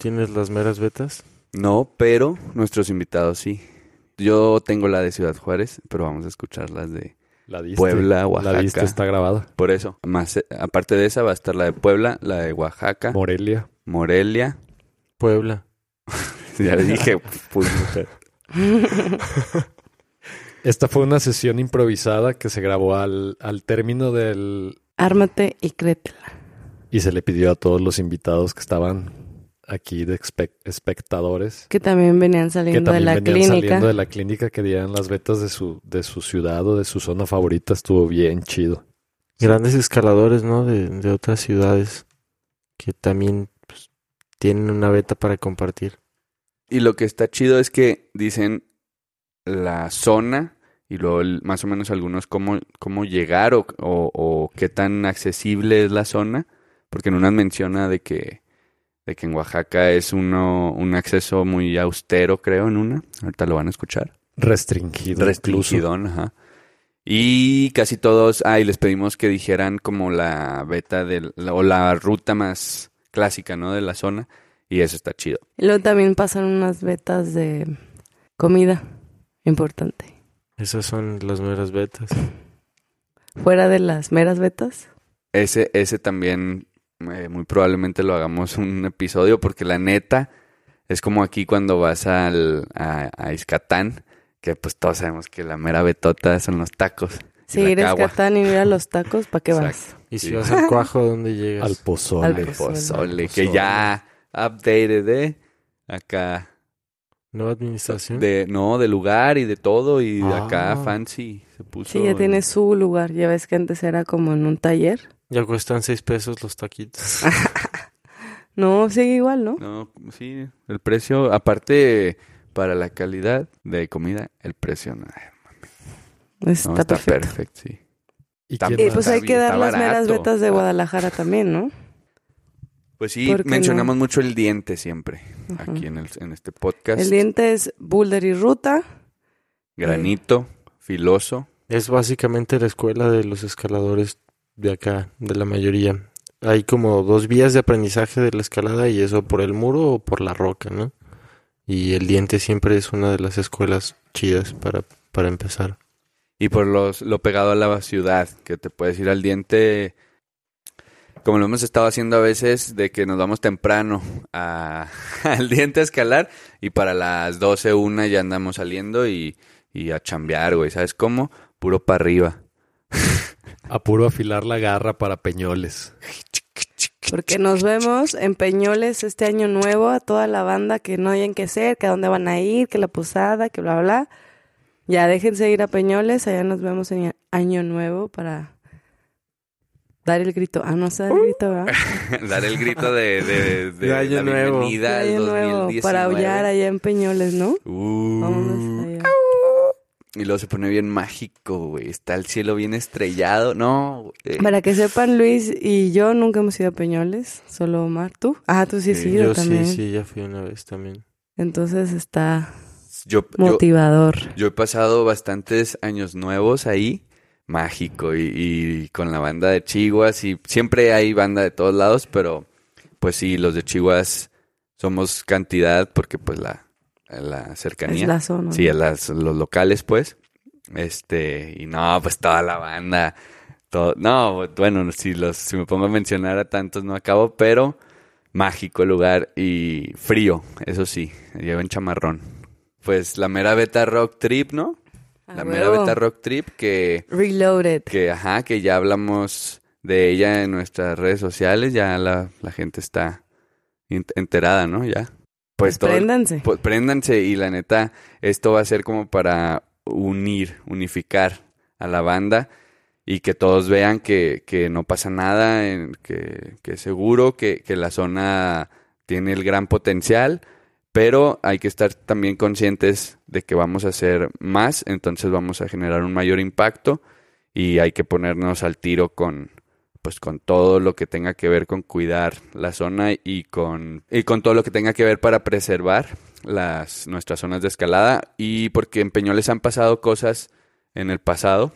Tienes las meras betas? No, pero nuestros invitados sí. Yo tengo la de Ciudad Juárez, pero vamos a escuchar las de La diste. Puebla, Oaxaca. La diste, está grabada. Por eso, más eh, aparte de esa va a estar la de Puebla, la de Oaxaca, Morelia. Morelia. Puebla. Ya le dije, pues, Esta fue una sesión improvisada que se grabó al, al término del... Ármate y créetela. Y se le pidió a todos los invitados que estaban aquí de espectadores Que también venían que saliendo de también la venían clínica. saliendo de la clínica que dieran las betas de su, de su ciudad o de su zona favorita. Estuvo bien chido. Grandes escaladores, ¿no? De, de otras ciudades que también pues, tienen una beta para compartir. Y lo que está chido es que dicen la zona y luego el- más o menos algunos cómo, cómo llegar o, o- o qué tan accesible es la zona, porque en unas menciona de que, de que en Oaxaca es uno, un acceso muy austero, creo, en una. Ahorita lo van a escuchar. Restringido. incluso. Restringidón, ajá. Y casi todos, ah, y les pedimos que dijeran como la beta del, o la ruta más clásica, ¿no? De la zona. Y eso está chido. Y luego también pasaron unas betas de comida importante. Esas son las meras betas. Fuera de las meras betas. Ese, ese también eh, muy probablemente lo hagamos un episodio porque la neta es como aquí cuando vas al, a, a Izcatán, que pues todos sabemos que la mera betota son los tacos. Si la eres. Catán y ir a los tacos, ¿para qué vas? Y si Sí. vas al cuajo, ¿dónde llegas? Al pozole. Al pozole. pozole, que Pozole. ya updated de acá. Nueva administración. De, no, de lugar y de todo y de Ah. acá fancy se puso. Sí, ya tiene su lugar. Ya ves que antes era como en un taller. Ya cuestan seis pesos los taquitos. No, sigue igual, ¿no? No, sí, el precio, aparte para la calidad de comida, el precio no, no, Está, está perfecto. perfecto, sí. ¿Y Está- Y pues hay que dar las meras betas de. Guadalajara también, ¿no? Pues sí, ¿Por qué mencionamos no? mucho el diente siempre Ajá. aquí en, el, en este podcast. El diente es boulder y ruta. Granito, filoso. Es básicamente la escuela de los escaladores de acá, de la mayoría. Hay como dos vías de aprendizaje de la escalada y eso por el muro o por la roca, ¿no? Y el diente siempre es una de las escuelas chidas para, para empezar. Y por los, lo pegado a la ciudad, que te puedes ir al diente, como lo hemos estado haciendo a veces, de que nos vamos temprano al diente a escalar y para las 12, una ya andamos saliendo y, y a chambear, güey, ¿sabes cómo? Puro para arriba. A puro afilar la garra para peñoles. Porque nos vemos en Peñoles este año nuevo a toda la banda que no hayan que ser, que a dónde van a ir, que la posada, que bla, bla. Ya déjense ir a Peñoles, allá nos vemos en año nuevo para dar el grito. Ah, no sé dar el grito, ¿verdad? Dar el grito de, de, de De año la nuevo. bienvenida al año nuevo 2019. para aullar allá en Peñoles, ¿no? Uh. Vámonos allá. Y luego se pone bien mágico, güey. Está el cielo bien estrellado. No. Para que sepan, Luis y yo nunca hemos ido a Peñoles, solo Omar, ¿tú? Ah, tú sí has Sí, ido Yo también. sí, sí, ya fui una vez también. Entonces está Yo, yo, motivador. yo he pasado bastantes años nuevos ahí, mágico, y, y con la banda de Chihuas. Y siempre hay banda de todos lados, pero pues sí, los de Chihuas somos cantidad porque pues la, la cercanía. es la zona. Sí, las, los locales, pues. Este, y no, pues toda la banda. Todo, no, bueno, si los, si me pongo a mencionar a tantos no acabo, pero mágico el lugar y frío, eso sí, llevan chamarrón. Pues la mera beta rock trip, ¿no? Ah, La mera beta rock trip que, Reloaded. que, ajá, que ya hablamos de ella en nuestras redes sociales, ya la, la gente está enterada, ¿no? Ya. Pues todo, el- Préndanse. pues préndanse y la neta, esto va a ser como para unir, unificar a la banda y que todos vean que, que no pasa nada, en- que, que seguro que, que la zona tiene el gran potencial, pero hay que estar también conscientes de que vamos a hacer más, entonces vamos a generar un mayor impacto y hay que ponernos al tiro con pues con todo lo que tenga que ver con cuidar la zona y con y con todo lo que tenga que ver para preservar las nuestras zonas de escalada. Y porque en Peñoles han pasado cosas en el pasado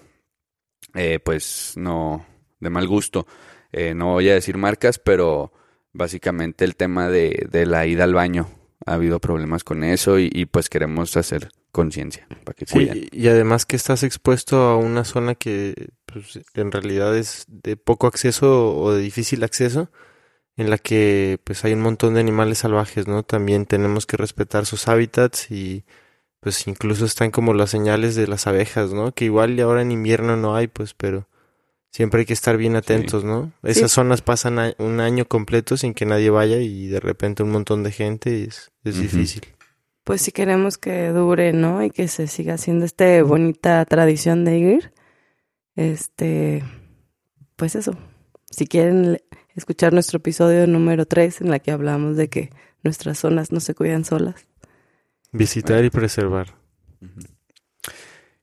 eh, pues no de mal gusto. Eh, no voy a decir marcas pero básicamente el tema de, de la ida al baño ha habido problemas con eso y, y, pues queremos hacer conciencia para que cuiden. Sí, y además que estás expuesto a una zona que pues, en realidad es de poco acceso o de difícil acceso, en la que pues hay un montón de animales salvajes, ¿no? También tenemos que respetar sus hábitats y pues incluso están como las señales de las abejas, ¿no? Que igual y ahora en invierno no hay, pues, pero siempre hay que estar bien atentos, Sí. ¿no? Esas Sí. zonas pasan a- un año completo sin que nadie vaya y de repente un montón de gente y es, es Ujú. difícil. Pues si queremos que dure, ¿no? Y que se siga haciendo esta bonita tradición de ir, este, pues eso. Si quieren escuchar nuestro episodio número 3 en la que hablamos de que nuestras zonas no se cuidan solas. Visitar y preservar.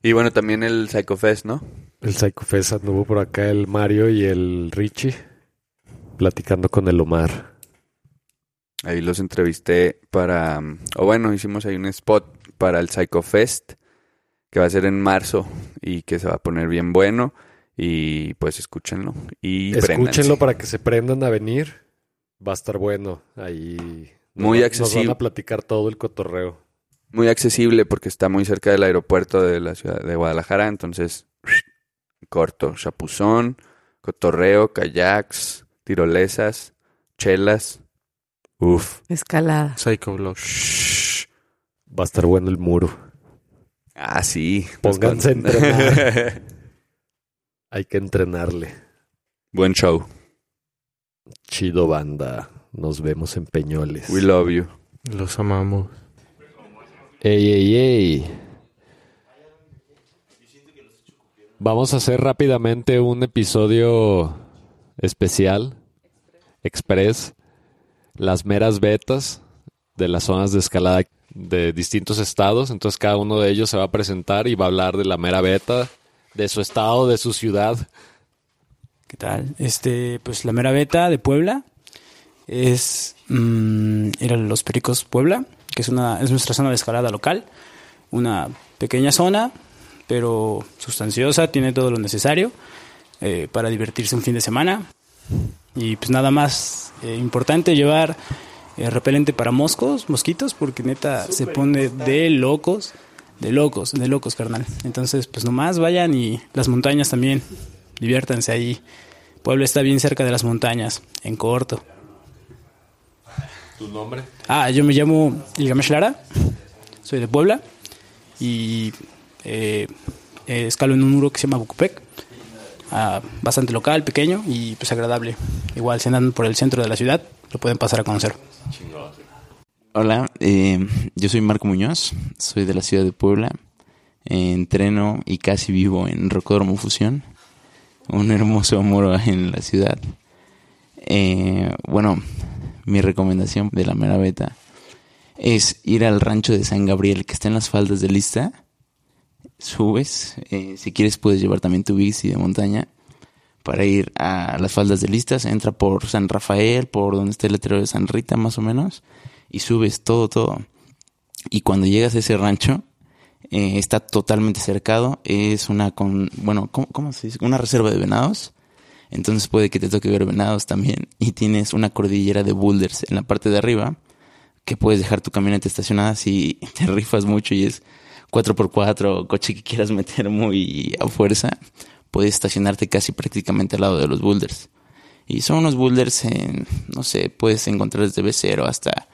Y bueno, también el Psycho Fest, ¿no? El Psycho Fest anduvo por acá el Mario y el Richie platicando con el Omar. Ahí los entrevisté para, o bueno, hicimos ahí un spot para el Psycho Fest, que va a ser en marzo y que se va a poner bien bueno. Y pues escúchenlo. Y Escúchenlo préndanse. para que se prendan a venir. Va a estar bueno. Ahí nos Muy va- accesible. Nos van a platicar todo el cotorreo. Muy accesible porque está muy cerca del aeropuerto de la ciudad de Guadalajara. Entonces, corto, chapuzón, cotorreo, kayaks, tirolesas, chelas. Uf. Escalada. Psychoblock. Va a estar bueno el muro. Ah, sí. Pónganse a entrenar. Hay que entrenarle. Buen show. Chido banda. Nos vemos en Peñoles. We love you. Los amamos. Ey, ey, ey. Vamos a hacer rápidamente un episodio especial, express, las meras betas de las zonas de escalada de distintos estados. Entonces cada uno de ellos se va a presentar y va a hablar de la mera beta, de su estado, de su ciudad. ¿Qué tal? Este, pues la mera beta de Puebla es mm, ir a Los Pericos Puebla, que es una es nuestra zona de escalada local, una pequeña zona, pero sustanciosa, tiene todo lo necesario eh, para divertirse un fin de semana y pues nada más eh, importante llevar eh, repelente para moscos, mosquitos, porque neta se pone de locos, de locos, de locos, carnal. Entonces, pues nomás vayan y las montañas también, diviértanse ahí. Puebla está bien cerca de las montañas, en corto. ¿Tu nombre? Ah, yo me llamo Ilgamesh Lara, soy de Puebla y eh, eh, escalo en un muro que se llama Bucupec. Bastante local, pequeño y pues agradable. Igual si andan por el centro de la ciudad, lo pueden pasar a conocer. Hola, eh, yo soy Marco Muñoz, soy de la ciudad de Puebla. Entreno y casi vivo en Rocódromo Fusión, un hermoso muro en la ciudad. Eh, bueno, mi recomendación de la mera beta es ir al rancho de San Gabriel, que está en las faldas de Lista. Subes, eh, si quieres puedes llevar también tu bici de montaña para ir a las faldas de Listas. Entra por San Rafael, por donde está el letrero de San Rita más o menos y subes todo, todo. Y cuando llegas a ese rancho, eh, está totalmente cercado. Es una con, bueno, ¿cómo, cómo se dice? Una reserva de venados. Entonces puede que te toque ver venados también. Y tienes una cordillera de boulders en la parte de arriba que puedes dejar tu camioneta estacionada si te rifas mucho y es 4x4 coche que quieras meter muy a fuerza. Puedes estacionarte casi prácticamente al lado de los boulders. Y son unos boulders en, no sé, puedes encontrar desde B0 hasta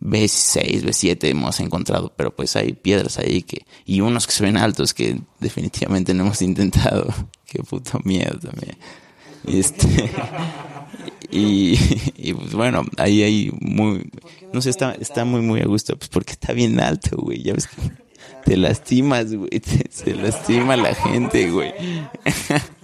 B6, B7 hemos encontrado, pero pues hay piedras ahí que, y unos que se ven altos que definitivamente no hemos intentado. Qué puto miedo también. Este, y, y, pues bueno, ahí hay muy, no sé, está, está muy, muy a gusto, pues porque está bien alto, güey, ya ves que te lastimas, güey, se lastima la gente, güey.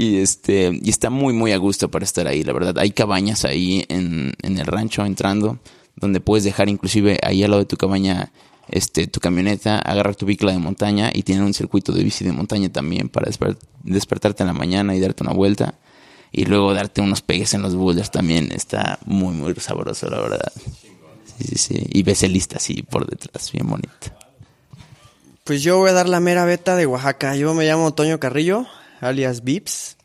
Y este, y está muy, muy a gusto para estar ahí, la verdad. Hay cabañas ahí en, en el rancho entrando, donde puedes dejar inclusive ahí al lado de tu cabaña este, tu camioneta, agarrar tu bicla de montaña y tienen un circuito de bici de montaña también para desper- despertarte en la mañana y darte una vuelta. Y luego darte unos pegues en los boulders también está muy, muy sabroso, la verdad. Y ves el lista así por detrás, bien bonito. Pues yo voy a dar la mera beta de Oaxaca. Yo me llamo Toño Carrillo, alias Vips.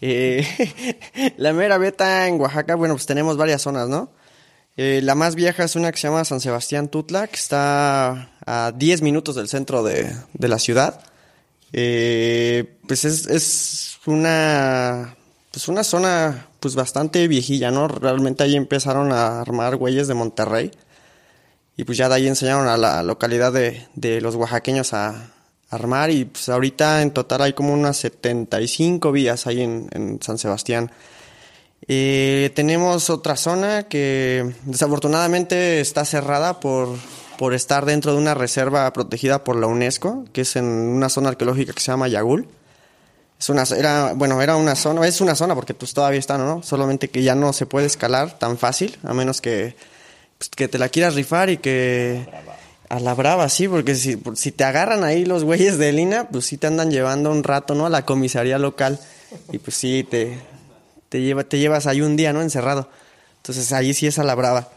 Eh, la mera beta en Oaxaca, bueno, pues tenemos varias zonas, ¿no? Eh, la más vieja es una que se llama San Sebastián Tutla, que está a 10 minutos del centro de, de la ciudad. Eh, pues es, es una pues una zona pues bastante viejilla, ¿no? Realmente ahí empezaron a armar güeyes de Monterrey. Y pues ya de ahí enseñaron a la localidad de, de los oaxaqueños a armar. Y pues ahorita en total hay como unas 75 vías ahí en, en San Sebastián. Eh, tenemos otra zona que desafortunadamente está cerrada por, por estar dentro de una reserva protegida por la UNESCO, que es en una zona arqueológica que se llama Yagul. Es una, era, bueno, era una zona, es una zona porque pues todavía está, ¿no? Solamente que ya no se puede escalar tan fácil, a menos que, pues, que te la quieras rifar y que... A la brava, sí, porque si, si te agarran ahí los güeyes de Lina, pues sí te andan llevando un rato, ¿no? A la comisaría local. Y pues sí, te, te, lleva, te llevas ahí un día, ¿no? Encerrado. Entonces ahí sí es a la brava.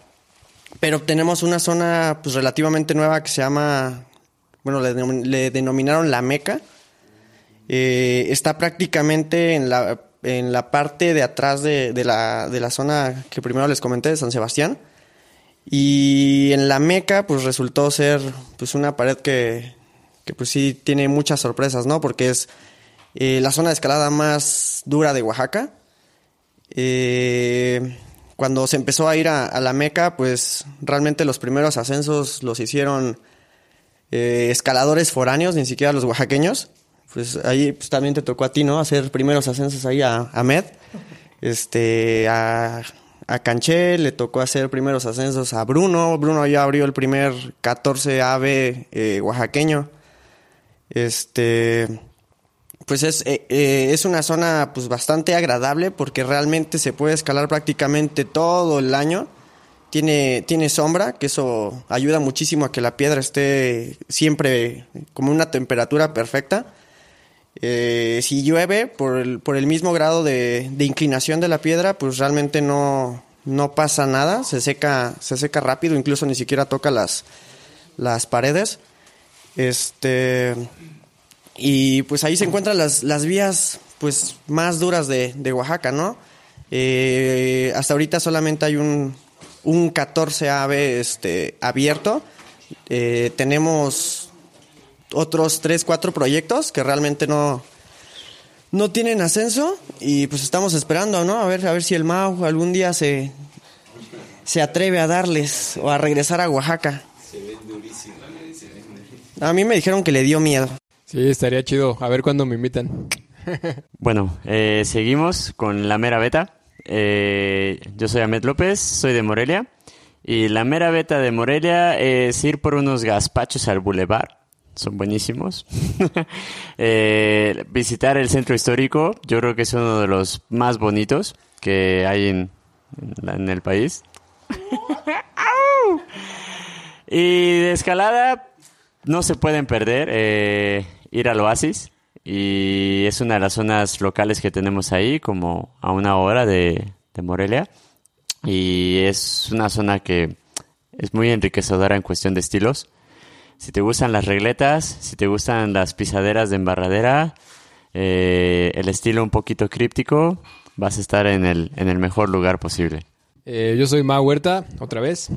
Pero tenemos una zona pues relativamente nueva que se llama, bueno, le denominaron La Meca. Eh, está prácticamente en la, en la parte de atrás de, la, de la zona que primero les comenté, de San Sebastián. Y en la Meca, pues resultó ser pues una pared que, que pues sí tiene muchas sorpresas, ¿no? Porque es eh, la zona de escalada más dura de Oaxaca. Eh, cuando se empezó a ir a, la Meca, pues realmente los primeros ascensos los hicieron escaladores foráneos, ni siquiera los oaxaqueños. Pues ahí pues, también te tocó a ti, ¿no? Hacer primeros ascensos ahí a, a Med. Este, a, a Canché le tocó hacer primeros ascensos a Bruno. Bruno ya abrió el primer 14 AB eh, oaxaqueño. Este, pues es, eh, eh, es una zona pues bastante agradable porque realmente se puede escalar prácticamente todo el año. Tiene, tiene sombra, que eso ayuda muchísimo a que la piedra esté siempre como una temperatura perfecta. Eh, si llueve por el, por el mismo grado de, inclinación de la piedra, pues realmente no, no pasa nada, se seca, se seca rápido, incluso ni siquiera toca las, las paredes. Este, y pues ahí se encuentran las, las vías pues más duras de, de Oaxaca, ¿no? Eh, hasta ahorita solamente hay un, un 14 AB este, abierto. Eh, tenemos otros 3, 4 proyectos que realmente no, no tienen ascenso y pues estamos esperando, ¿no? A ver, a ver si el Mau algún día se, se atreve a darles o a regresar a Oaxaca. A mí me dijeron que le dio miedo. Sí, estaría chido. A ver cuándo me invitan. Bueno, eh, seguimos con la mera beta. Eh, yo soy Ahmed López, soy de Morelia. Y la mera beta de Morelia es ir por unos gazpachos al bulevar. Son buenísimos. Eh, visitar el centro histórico, yo creo que es uno de los más bonitos que hay en, en el país. Y de escalada, no se pueden perder eh, ir al Oasis. Y es una de las zonas locales que tenemos ahí, como a una hora de, de Morelia. Y es una zona que es muy enriquecedora en cuestión de estilos. Si te gustan las regletas, si te gustan las pisaderas de embarradera, eh, el estilo un poquito críptico, vas a estar en el, en el mejor lugar posible. Eh, yo soy Ma Huerta, otra vez.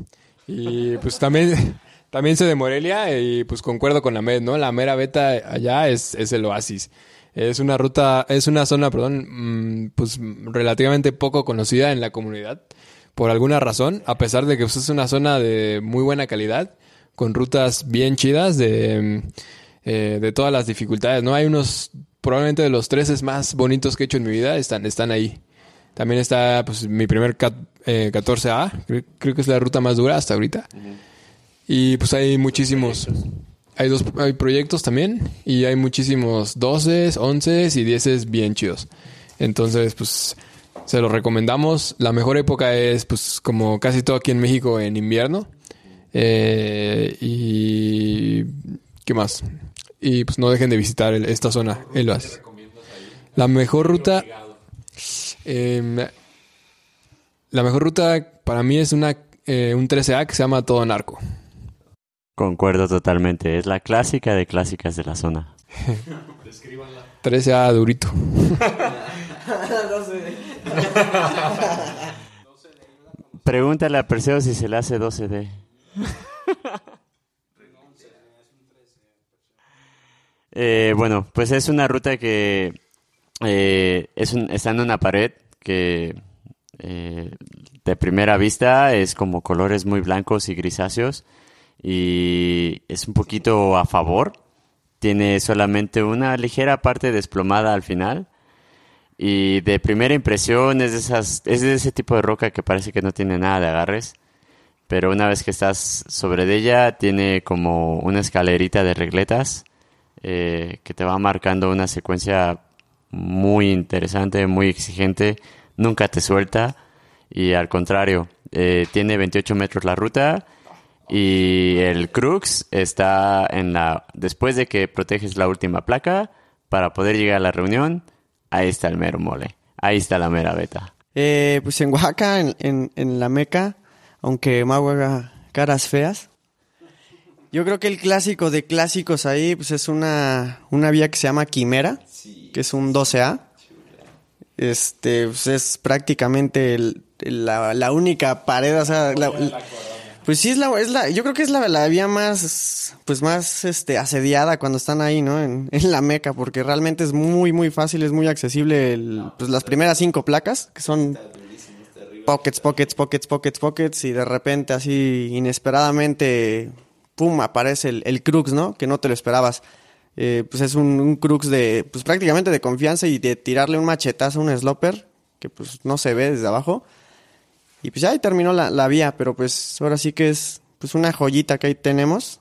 Y pues también, también soy de Morelia y pues concuerdo con la MED, ¿no? La mera beta allá es, es el oasis. Es una ruta, es una zona, perdón, mm, pues relativamente poco conocida en la comunidad por alguna razón, a pesar de que pues, es una zona de muy buena calidad, con rutas bien chidas de, eh, de todas las dificultades, ¿no? Hay unos, probablemente de los 13 más bonitos que he hecho en mi vida, están, están ahí. También está pues mi primer cat- eh, 14A, creo, que es la ruta más dura hasta ahorita. Y pues hay muchísimos. Hay dos hay proyectos también y hay muchísimos 12, 11 y 10 bien chidos. Entonces, pues Se lo recomendamos. La mejor época es, pues, como casi todo aquí en México, en invierno. Eh, y... ¿Qué más? Y pues no dejen de visitar el- esta zona, el oasis. La mejor ruta... em, la mejor ruta para mí es una, eh, un 13A que se llama Todo Narco. Concuerdo totalmente. Es la clásica de clásicas de la zona. 13A durito. Pregúntale a Perseo si se le hace 12D. Eh, bueno, pues es una ruta que eh, es un- está en una pared que eh, de primera vista es como colores muy blancos y grisáceos y es un poquito a favor. Tiene solamente una ligera parte desplomada al final y de primera impresión es de esas, es de ese tipo de roca que parece que no tiene nada de agarres, pero una vez que estás sobre ella tiene como una escalerita de regletas eh, que te va marcando una secuencia muy interesante, muy exigente, nunca te suelta y al contrario, eh, tiene 28 metros la ruta y el crux está en la, después de que proteges la última placa, para poder llegar a la reunión, ahí está el mero mole, ahí está la mera beta. Eh, pues en Oaxaca, en, en la Meca, aunque Mau haga caras feas. Yo creo que el clásico de clásicos ahí pues es una, una vía que se llama Quimera, que es un 12A. Este, pues es prácticamente el- la, la única pared, o sea, la- pues sí es la, es la, yo creo que es la, la vía más, pues más, este, asediada cuando están ahí, ¿no? En, en la Meca, porque realmente es muy, muy fácil, es muy accesible, el- pues las primeras cinco placas, que son pockets, pockets, pockets, pockets, pockets, y de repente así inesperadamente, pum, aparece el, el crux, ¿no? Que no te lo esperabas. Eh, pues es un, un crux de, pues prácticamente de confianza y de tirarle un machetazo a un slopper, que pues no se ve desde abajo. Y pues ya ahí terminó la, la vía, pero pues ahora sí que es pues una joyita que ahí tenemos.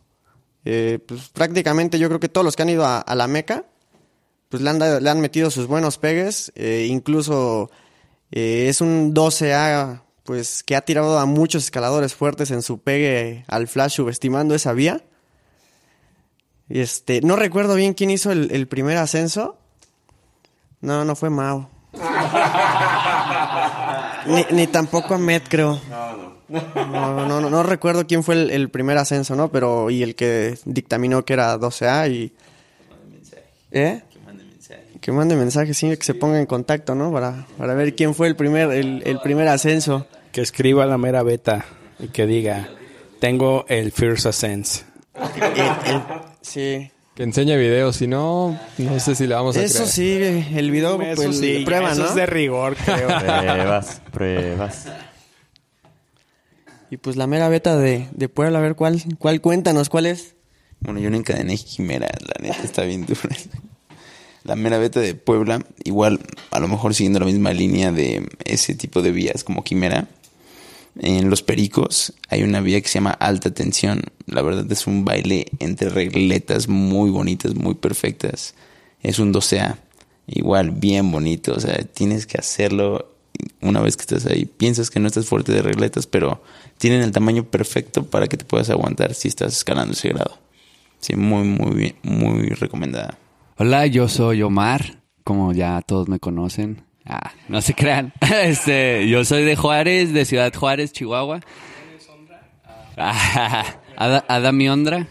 Eh, pues prácticamente yo creo que todos los que han ido a, la Meca, pues le han, le han metido sus buenos pegues, eh, incluso eh, es un 12A pues que ha tirado a muchos escaladores fuertes en su pegue al flash subestimando esa vía. Y Este, no recuerdo bien quién hizo el, el primer ascenso. No, no fue Mao. ni, ni tampoco Ahmed, creo. No, no, no, no recuerdo quién fue el, el primer ascenso, ¿no? Pero, y el que dictaminó que era 12A y... ¿Eh? Que mande mensaje, sí, que se ponga en contacto, ¿no? Para, para ver quién fue el primer, el, el primer ascenso. Que escriba la mera beta y que diga, tengo el First Ascent. El- el- sí. Que enseña videos, si no, no sé si le vamos a Eso creer. sí, el video, Eso pues, sí, prueba, eso ¿no? es de rigor, creo. Pruebas, pruebas. Y pues la mera beta de, de Puebla, a ver cuál, cuál cuéntanos, cuál es. Bueno, yo no encadené Quimera, la neta está bien dura. La mera beta de Puebla, igual, a lo mejor siguiendo la misma línea de ese tipo de vías como Quimera. En Los Pericos hay una vía que se llama Alta Tensión. La verdad es un baile entre regletas muy bonitas, muy perfectas. Es un 12A, igual, bien bonito. O sea, tienes que hacerlo una vez que estás ahí. Piensas que no estás fuerte de regletas, pero tienen el tamaño perfecto para que te puedas aguantar si estás escalando ese grado. Sí, muy, muy bien, muy recomendada. Hola, yo soy Omar, como ya todos me conocen. Ah, no se crean. Este, yo soy de Juárez, de Ciudad Juárez, Chihuahua. Ah, Ada- Adam Ondra.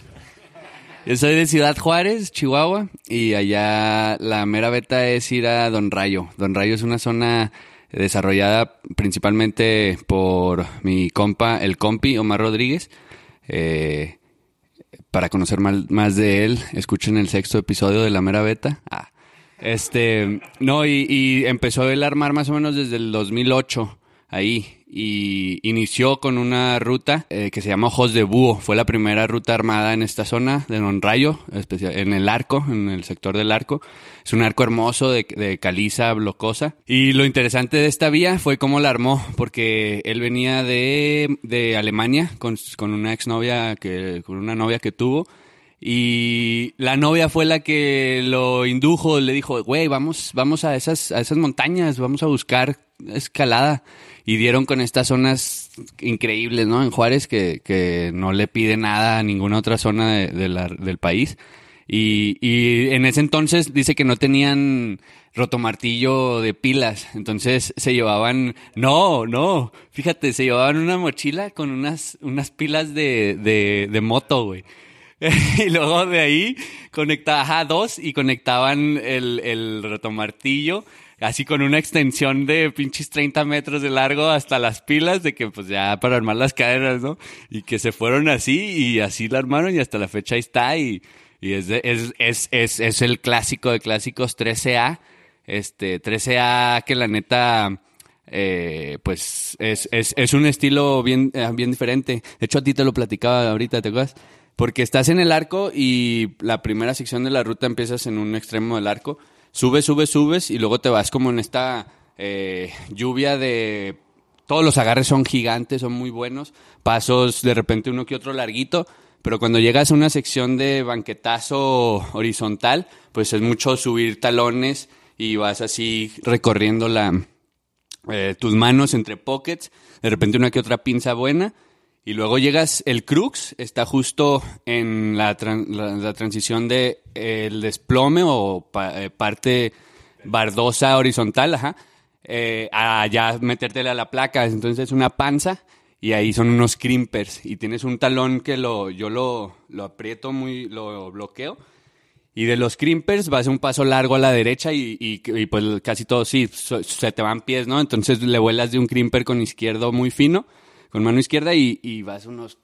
Yo soy de Ciudad Juárez, Chihuahua, y allá la mera beta es ir a Don Rayo. Don Rayo es una zona desarrollada principalmente por mi compa, el compi Omar Rodríguez. Eh, para conocer más de él, escuchen el sexto episodio de La Mera Beta. Ah, este, no, y, y empezó a armar más o menos desde el 2008 ahí. Y inició con una ruta eh, que se llama Ojos de Búho. Fue la primera ruta armada en esta zona de Don Rayo, especial, en el arco, en el sector del arco. Es un arco hermoso de, de caliza blocosa. Y lo interesante de esta vía fue cómo la armó, porque él venía de, de Alemania con, con una exnovia, que, con una novia que tuvo. Y la novia fue la que lo indujo, le dijo, güey, vamos, vamos a esas, a esas montañas, vamos a buscar escalada. Y dieron con estas zonas increíbles, ¿no? En Juárez, que, que no le pide nada a ninguna otra zona de- del país. Y, y en ese entonces dice que no tenían rotomartillo de pilas. Entonces se llevaban, no, no, fíjate, se llevaban una mochila con unas, unas pilas de, de, de moto, güey. y luego de ahí conectaba ajá, dos y conectaban el, el rotomartillo así con una extensión de pinches 30 metros de largo hasta las pilas de que pues ya para armar las cadenas, ¿no? Y que se fueron así y así la armaron y hasta la fecha ahí está y, y es, de- es, es, es, es el clásico de clásicos 13A, este 13A que la neta eh, pues es, es, es un estilo bien, eh, bien diferente. De hecho, a ti te lo platicaba ahorita, ¿te acuerdas? Porque estás en el arco y la primera sección de la ruta empiezas en un extremo del arco, subes, subes, subes y luego te vas como en esta eh, lluvia de... Todos los agarres son gigantes, son muy buenos. Pasos de repente uno que otro larguito, pero cuando llegas a una sección de banquetazo horizontal, pues es mucho subir talones y vas así recorriendo la, eh, tus manos entre pockets, de repente una que otra pinza buena, y luego llegas, el crux está justo en la, la, transición de eh, desplome o eh, parte bardosa horizontal, ajá, eh, a ya metértela a la placa, entonces es una panza y ahí son unos crimpers. Y tienes un talón que lo, yo lo, lo aprieto muy, lo bloqueo. Y de los crimpers vas un paso largo a la derecha y, y- pues casi todo sí, se te van pies, ¿no? Entonces le vuelas de un crimper con izquierdo muy fino, con mano izquierda y, vas unos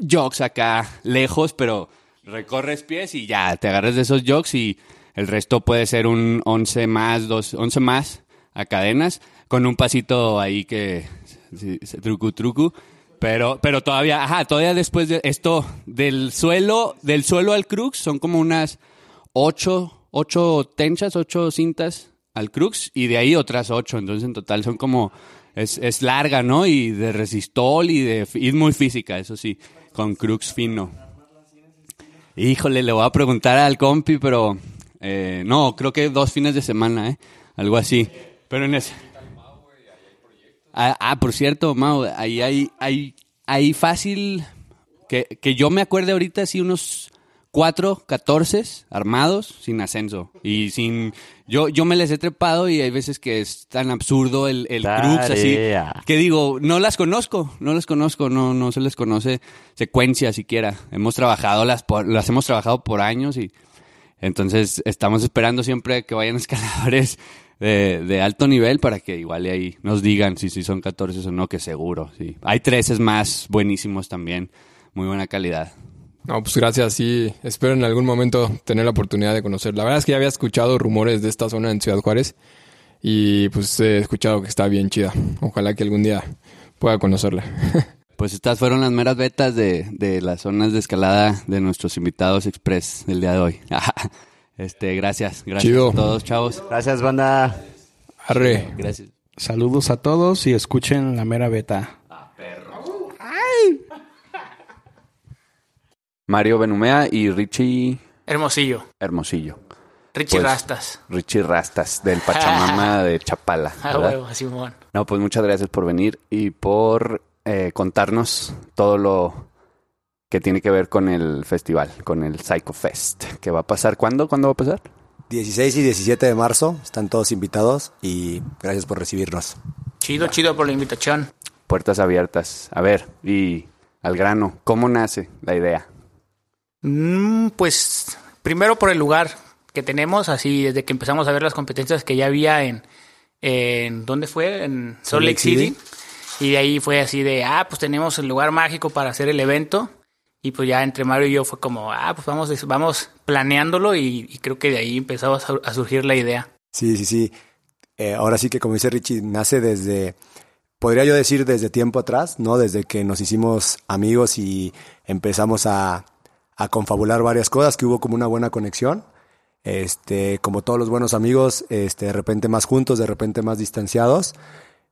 jogs acá lejos, pero recorres pies y ya, te agarras de esos jogs y el resto puede ser un 11 más, dos, 11 más a cadenas, con un pasito ahí que, sí, trucu trucu. Pero, pero todavía, ajá, todavía después de esto, del suelo, del suelo al crux, son como unas ocho, ocho tenchas, ocho cintas al crux y de ahí otras ocho. Entonces en total son como, es, es larga, ¿no? Y de resistol y de, y muy física, eso sí, con crux fino. Híjole, le voy a preguntar al compi, pero eh, no, creo que dos fines de semana, ¿eh? Algo así. Pero en ese... Ah, ah, por cierto, Mau, ahí hay, hay, hay fácil, que, que yo me acuerde ahorita, sí, unos cuatro, catorce armados sin ascenso. Y sin, yo, yo me les he trepado y hay veces que es tan absurdo el, el crux así, que digo, no las conozco, no las conozco, no, no se les conoce secuencia siquiera. Hemos trabajado las, por- las hemos trabajado por años y entonces estamos esperando siempre que vayan escaladores de, de alto nivel para que igual ahí nos digan si, si son 14 o no, que seguro, sí. Hay 13 más buenísimos también, muy buena calidad. No, pues gracias, sí. Espero en algún momento tener la oportunidad de conocer. La verdad es que ya había escuchado rumores de esta zona en Ciudad Juárez y pues he escuchado que está bien chida. Ojalá que algún día pueda conocerla. Pues estas fueron las meras betas de, de las zonas de escalada de nuestros invitados express del día de hoy. este, gracias, gracias Chido. a todos, chavos. Gracias, banda. Arre. Gracias. Saludos a todos y escuchen la mera beta. Mario Benumea y Richie Hermosillo. Hermosillo. Richie Pues, Rastas. Richie Rastas, del Pachamama de Chapala. Ah, ¿verdad? huevo, Simón. No, pues muchas gracias por venir y por eh, contarnos todo lo que tiene que ver con el festival, con el Psycho Fest. ¿Qué va a pasar? ¿Cuándo? ¿Cuándo va a pasar? 16 y 17 de marzo, están todos invitados y gracias por recibirnos. Chido, chido por la invitación. Puertas abiertas. A ver, y al grano, ¿cómo nace la idea? Mm, pues primero por el lugar que tenemos, así desde que empezamos a ver las competencias que ya había en, en ¿dónde fue? En Salt Lake City. Y de ahí fue así de, ah, pues tenemos el lugar mágico para hacer el evento. Y pues ya entre Mario y yo fue como, ah, pues vamos, vamos planeándolo y, y creo que de ahí empezó a surgir la idea. Sí, sí, sí. Eh, ahora sí que como dice Richie, nace desde, podría yo decir desde tiempo atrás, ¿no? Desde que nos hicimos amigos y empezamos a, a confabular varias cosas, que hubo como una buena conexión. Este, como todos los buenos amigos, este, de repente más juntos, de repente más distanciados.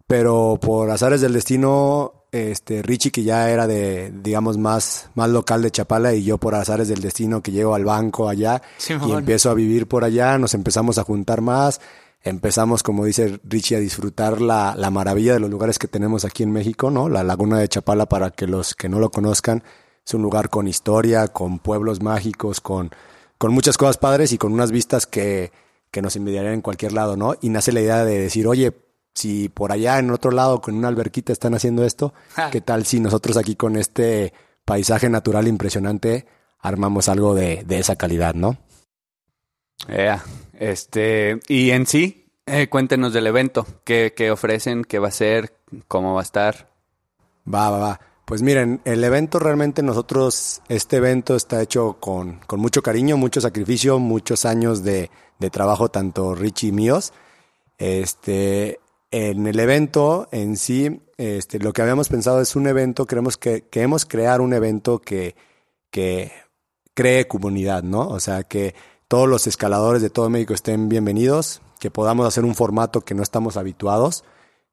Pero por azares del destino, este, Richie que ya era de, digamos, más, más local de Chapala y yo por azares del destino que llego al banco allá y empiezo a vivir por allá, nos empezamos a juntar más, empezamos, como dice Richie, a disfrutar la, la maravilla de los lugares que tenemos aquí en México, ¿no? La laguna de Chapala, para que los que no lo conozcan, es un lugar con historia, con pueblos mágicos, con, con muchas cosas padres y con unas vistas que, que nos envidiarían en cualquier lado, ¿no? Y nace la idea de decir, oye, si por allá en otro lado con una alberquita están haciendo esto, Ja. ¿qué tal si nosotros aquí con este paisaje natural impresionante armamos algo de, de esa calidad, ¿no? Este, y en sí, eh, cuéntenos del evento, ¿Qué, qué ofrecen, qué va a ser, cómo va a estar. Va, va, va. Pues miren, el evento realmente nosotros, este evento está hecho con, con mucho cariño, mucho sacrificio, muchos años de, de trabajo, tanto Richie y míos. Este, en el evento en sí, este, lo que habíamos pensado es un evento, queremos que, queremos crear un evento que, que cree comunidad, ¿no? O sea, que todos los escaladores de todo México estén bienvenidos, que podamos hacer un formato que no estamos habituados,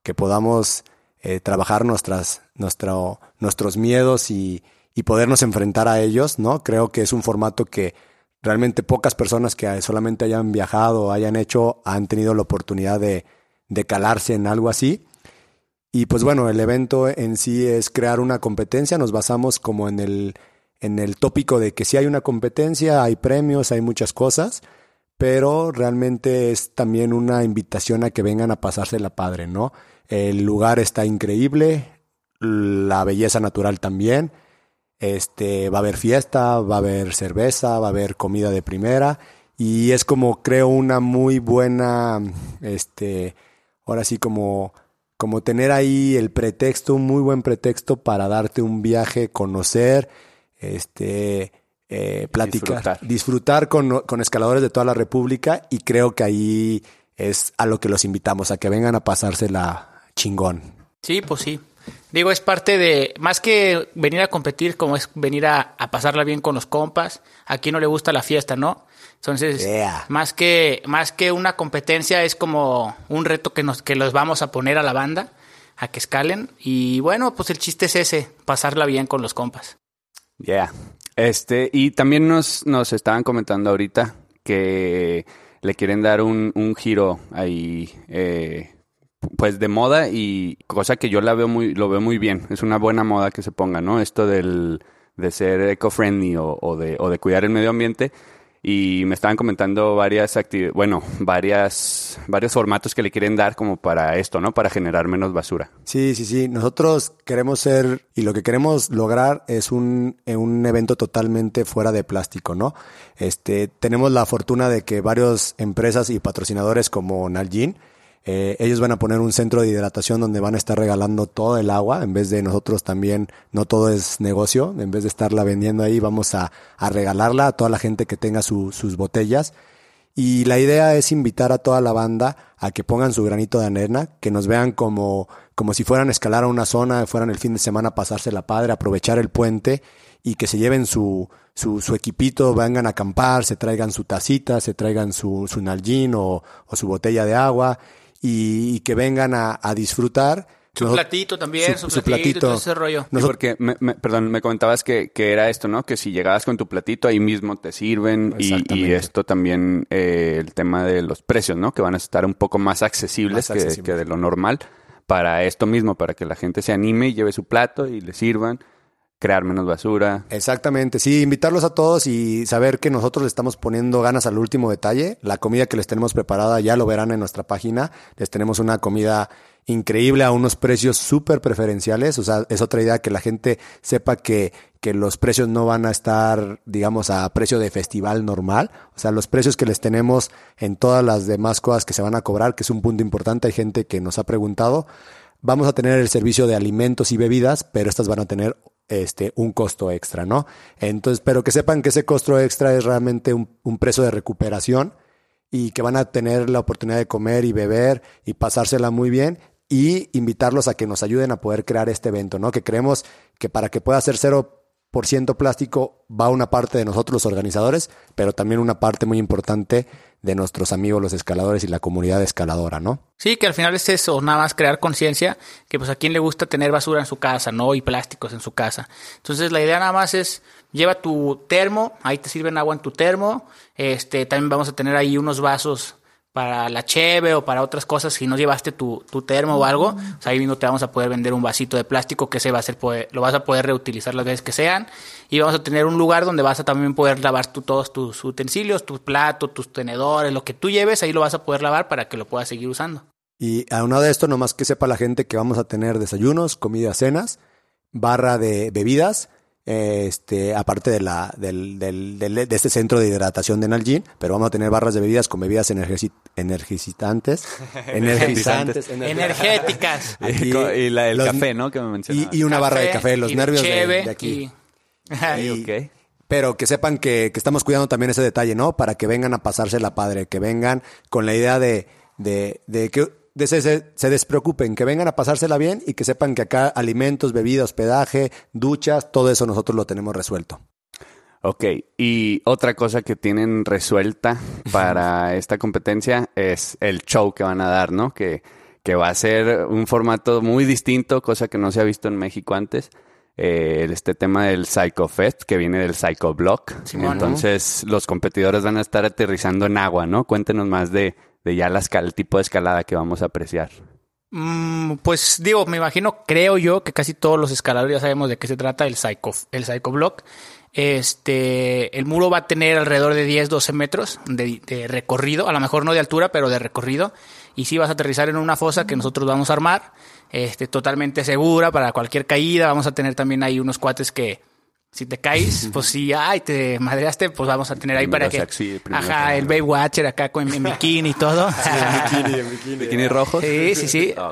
que podamos eh, trabajar nuestras, nuestro, nuestros miedos y, y podernos enfrentar a ellos, ¿no? Creo que es un formato que realmente pocas personas que solamente hayan viajado o hayan hecho han tenido la oportunidad de, de calarse en algo así. Y pues bueno, el evento en sí es crear una competencia, nos basamos como en el, en el tópico de que si hay una competencia, hay premios, hay muchas cosas, pero realmente es también una invitación a que vengan a pasársela padre, ¿no? El lugar está increíble, la belleza natural también. Este, va a haber fiesta, va a haber cerveza, va a haber comida de primera y es como creo una muy buena este ahora sí como como tener ahí el pretexto, un muy buen pretexto para darte un viaje, conocer, este eh, platicar, Disfrutar. disfrutar con, con escaladores de toda la República y creo que ahí es a lo que los invitamos, a que vengan a pasársela chingón. Sí, pues sí. Digo, es parte de, más que venir a competir, como es venir a, a pasarla bien con los compas. A quien no le gusta la fiesta, ¿no? Entonces, Yeah. más que, más que una competencia, es como un reto que nos, que los vamos a poner a la banda, a que escalen. Y bueno, pues el chiste es ese, pasarla bien con los compas. Yeah. Este, y también nos, nos estaban comentando ahorita que le quieren dar un, un giro ahí, eh, pues de moda y cosa que yo la veo muy, lo veo muy bien. Es una buena moda que se ponga, ¿no? Esto del, de ser eco-friendly o, de, o de cuidar el medio ambiente. Y me estaban comentando varias actividades, bueno, varias, varios formatos que le quieren dar como para esto, ¿no? Para generar menos basura. Sí, sí, sí. Nosotros queremos ser y lo que queremos lograr es un, eh, un evento totalmente fuera de plástico, ¿no? Este, tenemos la fortuna de que varias empresas y patrocinadores como Nalgene, eh, ellos van a poner un centro de hidratación donde van a estar regalando todo el agua, en vez de nosotros también, no todo es negocio, en vez de estarla vendiendo ahí, vamos a, a regalarla a toda la gente que tenga su- sus botellas. Y la idea es invitar a toda la banda a que pongan su granito de arena, que nos vean como, como si fueran a escalar a una zona, fueran el fin de semana a pasársela padre, aprovechar el puente y que se lleven su, su, su equipito, vengan a acampar, se traigan su tacita, se traigan su, su nalgín o su botella de agua y, y que vengan a, a disfrutar. Su platito también, su, platito, y todo ese rollo. Sí, Nosotros- porque, me- me- perdón, me comentabas que, que era esto, ¿no? Que si llegabas con tu platito, ahí mismo te sirven. Y, y esto también, eh, el tema de los precios, ¿no? Que van a estar un poco más accesibles, Más que- accesibles. Que, de lo normal para esto mismo, para que la gente se anime y lleve su plato y le sirvan, crear menos basura. Exactamente, sí, invitarlos a todos y saber que nosotros le estamos poniendo ganas al último detalle. La comida que les tenemos preparada ya lo verán en nuestra página. Les tenemos una comida increíble a unos precios súper preferenciales. O sea, es otra idea que la gente sepa que, que los precios no van a estar, digamos, a precio de festival normal. O sea, los precios que les tenemos en todas las demás cosas que se van a cobrar, que es un punto importante. Hay gente que nos ha preguntado. Vamos a tener el servicio de alimentos y bebidas, pero estas van a tener este un costo extra, ¿no? Entonces, pero que sepan que ese costo extra es realmente un, un precio de recuperación y que van a tener la oportunidad de comer y beber y pasársela muy bien y invitarlos a que nos ayuden a poder crear este evento, ¿no? Que creemos que para que pueda ser cero 100% plástico va una parte de nosotros los organizadores, pero también una parte muy importante de nuestros amigos los escaladores y la comunidad escaladora, ¿no? Sí, que al final es eso, nada más crear conciencia, que pues a quien le gusta tener basura en su casa, ¿no? Y plásticos en su casa. Entonces la idea nada más es, lleva tu termo, ahí te sirven agua en tu termo, este, también vamos a tener ahí unos vasos para la cheve o para otras cosas, si no llevaste tu, tu termo o algo, pues ahí mismo te vamos a poder vender un vasito de plástico que se va a hacer poder- lo vas a poder reutilizar las veces que sean y vamos a tener un lugar donde vas a también poder lavar tú todos tus utensilios, tus platos, tus tenedores, lo que tú lleves, ahí lo vas a poder lavar para que lo puedas seguir usando. Y aunado de esto, nomás que sepa la gente que vamos a tener desayunos, comidas, cenas, barra de bebidas, este, aparte de la, del, del- del- de este centro de hidratación de Nalgene, pero vamos a tener barras de bebidas con bebidas energizantes, energizantes, ener- Energéticas. Aquí, y la, el los- café, ¿no? Que me y, y una barra de café, los nervios de, cheve de aquí. y- Y- ok. Pero que sepan que, que estamos cuidando también ese detalle, ¿no? Para que vengan a pasársela padre, que vengan con la idea de, de, de que de se, se- despreocupen, que vengan a pasársela bien y que sepan que acá alimentos, bebida, hospedaje, duchas, todo eso nosotros lo tenemos resuelto. Ok, y otra cosa que tienen resuelta para esta competencia es el show que van a dar, ¿no? Que, que va a ser un formato muy distinto, cosa que no se ha visto en México antes. Eh, este tema del Psycho Fest, que viene del Psycho Block. Entonces, los competidores van a estar aterrizando en agua, ¿no? Cuéntenos más de, de ya el tipo de escalada que vamos a apreciar. Mm, pues digo, me imagino, creo yo que casi todos los escaladores ya sabemos de qué se trata el Psycho, el Psycho Block. Este, el muro va a tener alrededor de 10, 12 metros de, de recorrido, a lo mejor no de altura, pero de recorrido. Y sí vas a aterrizar en una fosa que nosotros vamos a armar, este, totalmente segura para cualquier caída. Vamos a tener también ahí unos cuates que, si te caes, pues si, ay, te madreaste, pues vamos a tener ahí para que, sexy, ajá, el Babe Watcher acá con en bikini y todo. ¿Bikini rojos? Sí, sí, sí. Ah.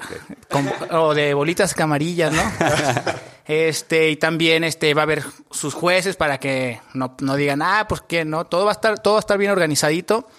Con- o de bolitas camarillas, ¿no? Este, y también este va a haber sus jueces para que no, no digan, ah, pues que no, todo va a estar, todo va a estar bien organizadito.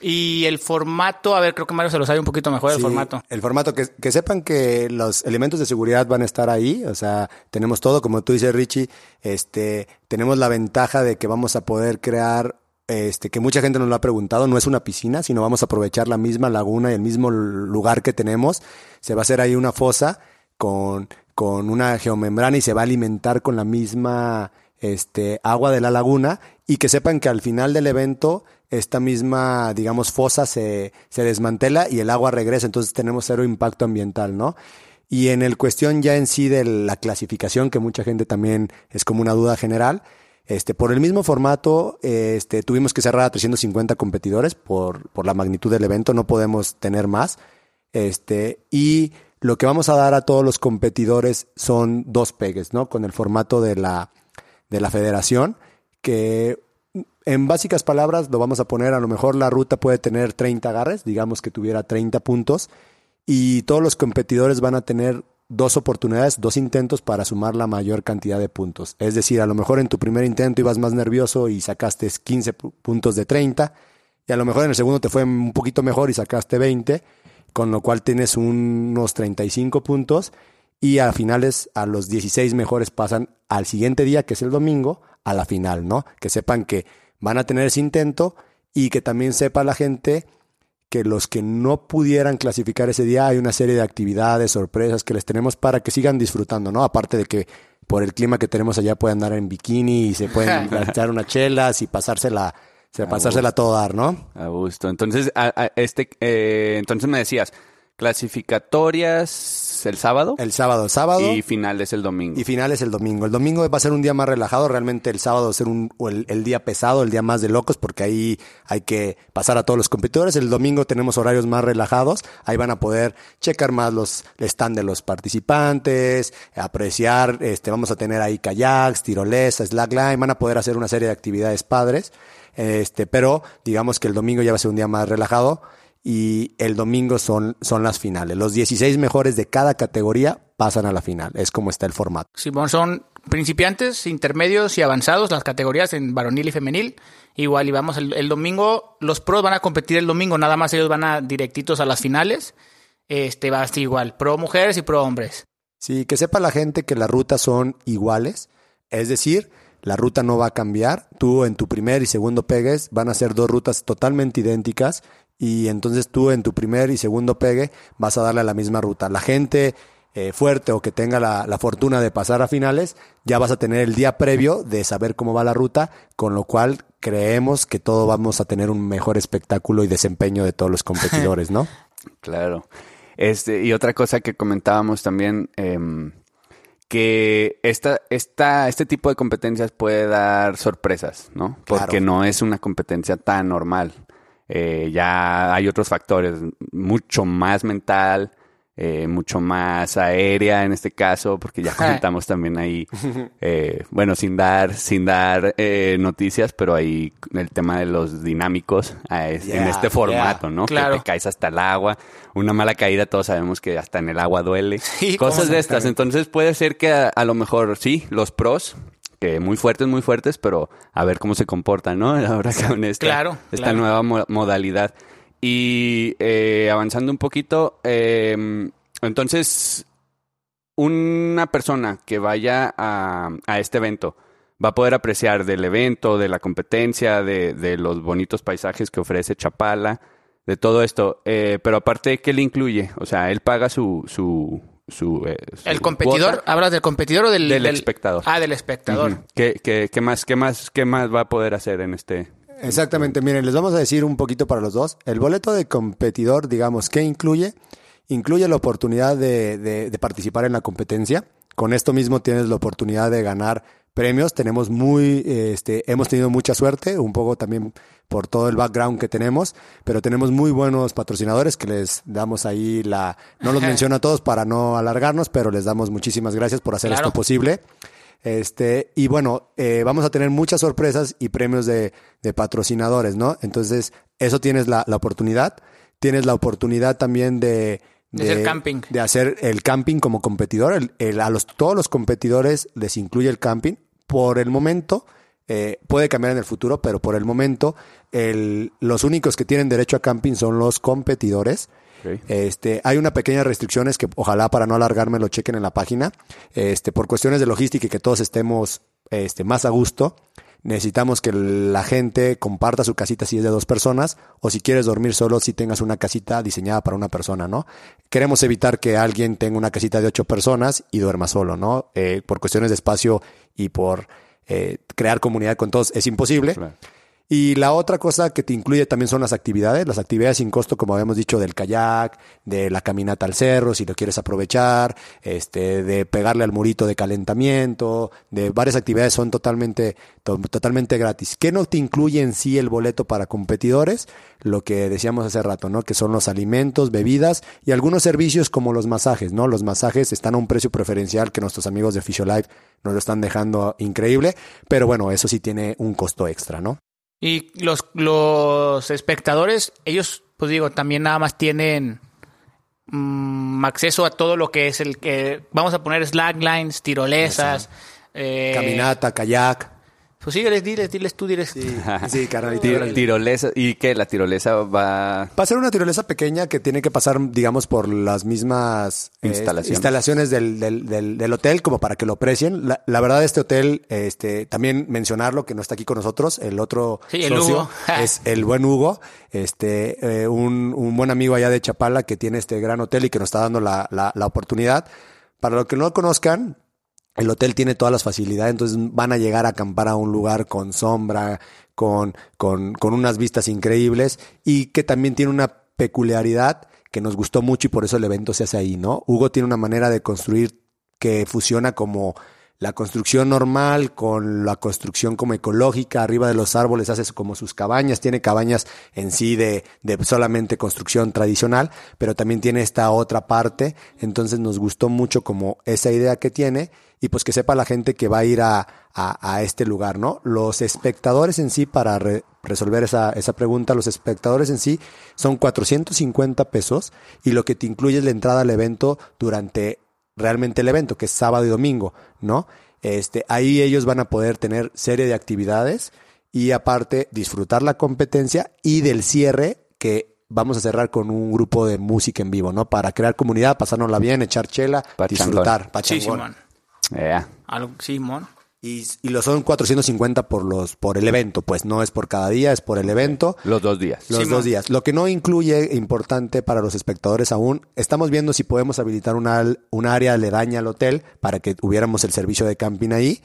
Y el formato, a ver, creo que Mario se lo sabe un poquito mejor el formato. El formato, que, que sepan que los elementos de seguridad van a estar ahí, o sea, tenemos todo, como tú dices, Richie, este, tenemos la ventaja de que vamos a poder crear, este, que mucha gente nos lo ha preguntado, no es una piscina, sino vamos a aprovechar la misma laguna y el mismo lugar que tenemos, se va a hacer ahí una fosa con, con una geomembrana y se va a alimentar con la misma, este, agua de la laguna y que sepan que al final del evento esta misma, digamos, fosa se, se desmantela y el agua regresa, entonces tenemos cero impacto ambiental, ¿no? Y en el cuestión ya en sí de la clasificación, que mucha gente también es como una duda general, este, por el mismo formato, este, tuvimos que cerrar a 350 competidores por, por la magnitud del evento, no podemos tener más. Este, y lo que vamos a dar a todos los competidores son dos pegues, ¿no? Con el formato de la, de la federación, que en básicas palabras lo vamos a poner, a lo mejor la ruta puede tener 30 agarres, digamos que tuviera 30 puntos, y todos los competidores van a tener dos oportunidades, dos intentos para sumar la mayor cantidad de puntos. Es decir, a lo mejor en tu primer intento ibas más nervioso y sacaste 15 pu- puntos de 30, y a lo mejor en el segundo te fue un poquito mejor y sacaste 20, con lo cual tienes unos 35 puntos, y a finales, a los 16 mejores pasan al siguiente día, que es el domingo, a la final, ¿no? Que sepan que van a tener ese intento y que también sepa la gente que los que no pudieran clasificar ese día hay una serie de actividades, sorpresas que les tenemos para que sigan disfrutando, ¿no? Aparte de que por el clima que tenemos allá pueden andar en bikini y se pueden echar unas chelas y pasársela, se- pasársela a todo dar, ¿no? A gusto. Entonces, a- a- este, eh, entonces me decías, clasificatorias el sábado El sábado, sábado. y finales el domingo. Y finales el domingo. El domingo va a ser un día más relajado. Realmente el sábado va a ser un, o el, el día pesado, el día más de locos, porque ahí hay que pasar a todos los competidores. El domingo tenemos horarios más relajados. Ahí van a poder checar más los stand de los participantes, apreciar, este, vamos a tener ahí kayaks, tirolesa, slackline, van a poder hacer una serie de actividades padres. Este, pero digamos que el domingo ya va a ser un día más relajado y el domingo son, son las finales. Los 16 mejores de cada categoría pasan a la final. Es como está el formato. Simón, son principiantes, intermedios y avanzados las categorías en varonil y femenil. Igual, y vamos el, el domingo, los pros van a competir el domingo, nada más ellos van a directitos a las finales. Este va a ser igual, pro mujeres y pro hombres. Sí, que sepa la gente que las rutas son iguales. Es decir, la ruta no va a cambiar. Tú en tu primer y segundo pegues van a ser dos rutas totalmente idénticas y entonces tú en tu primer y segundo pegue vas a darle a la misma ruta. La gente eh, fuerte o que tenga la, la fortuna de pasar a finales, ya vas a tener el día previo de saber cómo va la ruta, con lo cual creemos que todo vamos a tener un mejor espectáculo y desempeño de todos los competidores, ¿no? Claro. Este, y otra cosa que comentábamos también, em, que esta, esta, este tipo de competencias puede dar sorpresas, ¿no? Porque Claro. no es una competencia tan normal. Eh, ya hay otros factores, mucho más mental, eh, mucho más aérea en este caso, porque ya comentamos también ahí, eh, bueno, sin dar, sin dar eh, noticias, pero ahí el tema de los dinámicos es- en este formato, ¿no? Claro. Que te caes hasta el agua, una mala caída, todos sabemos que hasta en el agua duele, Sí, cosas de estas. Entonces puede ser que a, a lo mejor sí, los pros, que muy fuertes, muy fuertes, pero a ver cómo se comportan, ¿no? Ahora con esta, Claro, esta claro. nueva mo- modalidad. Y eh, avanzando un poquito, eh, entonces, una persona que vaya a, a este evento va a poder apreciar del evento, de la competencia, de, de los bonitos paisajes que ofrece Chapala, de todo esto. Eh, pero aparte, ¿qué le incluye? O sea, él paga su... su, su, eh, su ¿El competidor? cuota ¿Hablas del competidor o del, del, espectador. Ah, del espectador. ¿Qué, qué, qué más, qué, más, ¿Qué más va a poder hacer en este...? Exactamente, miren, les vamos a decir un poquito para los dos. El boleto de competidor, digamos, ¿qué incluye? Incluye la oportunidad de, de- de participar en la competencia. Con esto mismo tienes la oportunidad de ganar premios. Tenemos muy, eh, este, hemos tenido mucha suerte, un poco también por todo el background que tenemos, pero tenemos muy buenos patrocinadores que les damos ahí la, no los menciono a todos para no alargarnos, pero les damos muchísimas gracias por hacer Claro. esto posible. Este, y bueno, eh, vamos a tener muchas sorpresas y premios de, de patrocinadores, ¿no? Entonces, eso tienes la, la oportunidad. Tienes la oportunidad también de, De hacer camping. de hacer el camping como competidor. El- el- a los, todos los competidores les incluye el camping. Por el momento, eh, puede cambiar en el futuro, pero por el momento, el- los únicos que tienen derecho a camping son los competidores. Este, hay una pequeña restricciones que ojalá para no alargarme lo chequen en la página. Este, por cuestiones de logística y que todos estemos este, más a gusto, necesitamos que la gente comparta su casita si es de dos personas o si quieres dormir solo si tengas una casita diseñada para una persona, ¿no? Queremos evitar que alguien tenga una casita de ocho personas y duerma solo, ¿no? Eh, por cuestiones de espacio y por eh, crear comunidad con todos es imposible. Y la otra cosa que te incluye también son las actividades, las actividades sin costo, como habíamos dicho, del kayak, de la caminata al cerro, si lo quieres aprovechar, este, de pegarle al murito de calentamiento, de varias actividades son totalmente, to- totalmente gratis. ¿Qué no te incluye en sí el boleto para competidores? Lo que decíamos hace rato, ¿no? Que son los alimentos, bebidas y algunos servicios como los masajes, ¿no? Los masajes están a un precio preferencial que nuestros amigos de Physiolife nos lo están dejando increíble, pero bueno, eso sí tiene un costo extra, ¿no? Y los, los espectadores, ellos, pues digo, también nada más tienen mm, acceso a todo lo que es el que vamos a poner slacklines, tirolesas, Caminata, kayak. Pues sí, diles, diles, diles tú, diles. Sí, carnalito. Tir- órale. tirolesa. ¿Y qué? La tirolesa va... Va a ser una tirolesa pequeña que tiene que pasar, digamos, por las mismas eh, Instalaciones. instalaciones del, del, del, del hotel, como para que lo aprecien. La, la verdad, este hotel, este, también mencionarlo, que no está aquí con nosotros, el otro Sí, el socio Hugo. es el buen Hugo, este, eh, un, un buen amigo allá de Chapala que tiene este gran hotel y que nos está dando la, la, la oportunidad. Para los que no lo conozcan, el hotel tiene todas las facilidades, entonces van a llegar a acampar a un lugar con sombra, con, con, con unas vistas increíbles y que también tiene una peculiaridad que nos gustó mucho y por eso el evento se hace ahí, ¿no? Hugo tiene una manera de construir que fusiona como la construcción normal con la construcción como ecológica, arriba de los árboles hace como sus cabañas, tiene cabañas en sí de, de solamente construcción tradicional, pero también tiene esta otra parte, entonces nos gustó mucho como esa idea que tiene y pues que sepa la gente que va a ir a, a, a este lugar, ¿no? Los espectadores en sí, para re- resolver esa, esa pregunta, los espectadores en sí son 450 pesos y lo que te incluye es la entrada al evento durante realmente el evento, que es sábado y domingo, ¿no? Este, ahí ellos van a poder tener serie de actividades y aparte disfrutar la competencia y del cierre que vamos a cerrar con un grupo de música en vivo, ¿no? Para crear comunidad, pasárnosla bien, echar chela, Pachangón. disfrutar, Sí, pachangón. Simón. Yeah. Algo, Simón. Y, y lo son 450 por los por el evento, pues no es por cada día, es por el evento. Los dos días. Los dos días. Lo que no incluye, importante para los espectadores aún, estamos viendo si podemos habilitar una, un área aledaña al hotel para que hubiéramos el servicio de camping ahí.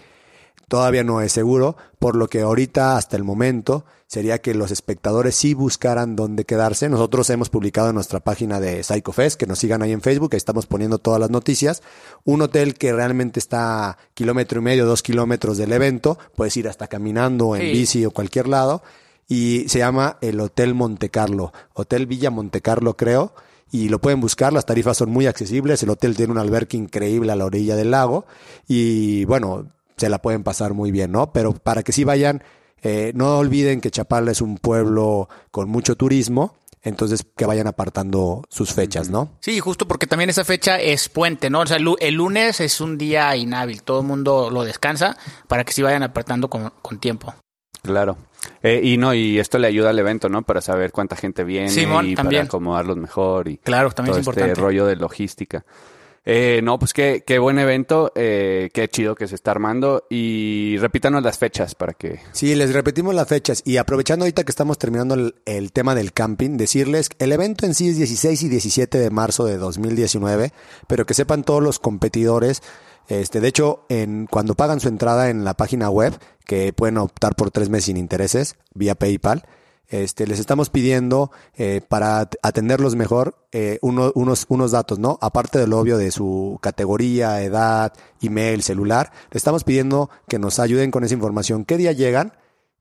Todavía no es seguro, por lo que ahorita, hasta el momento, sería que los espectadores sí buscaran dónde quedarse. Nosotros hemos publicado en nuestra página de PsychoFest, que nos sigan ahí en Facebook, ahí estamos poniendo todas las noticias. Un hotel que realmente está a kilómetro y medio, dos kilómetros del evento, puedes ir hasta caminando en Sí. bici o cualquier lado. Y se llama el Hotel Monte Carlo, Hotel Villa Monte Carlo, creo. Y lo pueden buscar, las tarifas son muy accesibles. El hotel tiene un albergue increíble a la orilla del lago. Y bueno, se la pueden pasar muy bien, ¿no? Pero para que sí vayan, eh, no olviden que Chapala es un pueblo con mucho turismo. Entonces, que vayan apartando sus fechas, ¿no? Sí, justo porque también esa fecha es puente, ¿no? O sea, el lu- el lunes es un día inhábil, todo el mundo lo descansa para que sí vayan apartando con, con tiempo. Claro. Eh, y no, y esto le ayuda al evento, ¿no? Para saber cuánta gente viene Simón, y también. para acomodarlos mejor y Claro, también todo es este rollo de logística. Eh, no, pues qué, qué buen evento, eh, qué chido que se está armando. Y repítanos las fechas para que... Sí, les repetimos las fechas. Y aprovechando ahorita que estamos terminando el, el tema del camping, decirles el evento en sí es 16 y 17 de marzo de 2019, pero que sepan todos los competidores, este, de hecho, en, cuando pagan su entrada en la página web, que pueden optar por tres meses sin intereses vía PayPal, este, les estamos pidiendo eh, para at- atenderlos mejor eh, uno- unos, unos datos, ¿no? Aparte del obvio de su categoría, edad, email, celular, le estamos pidiendo que nos ayuden con esa información. ¿Qué día llegan?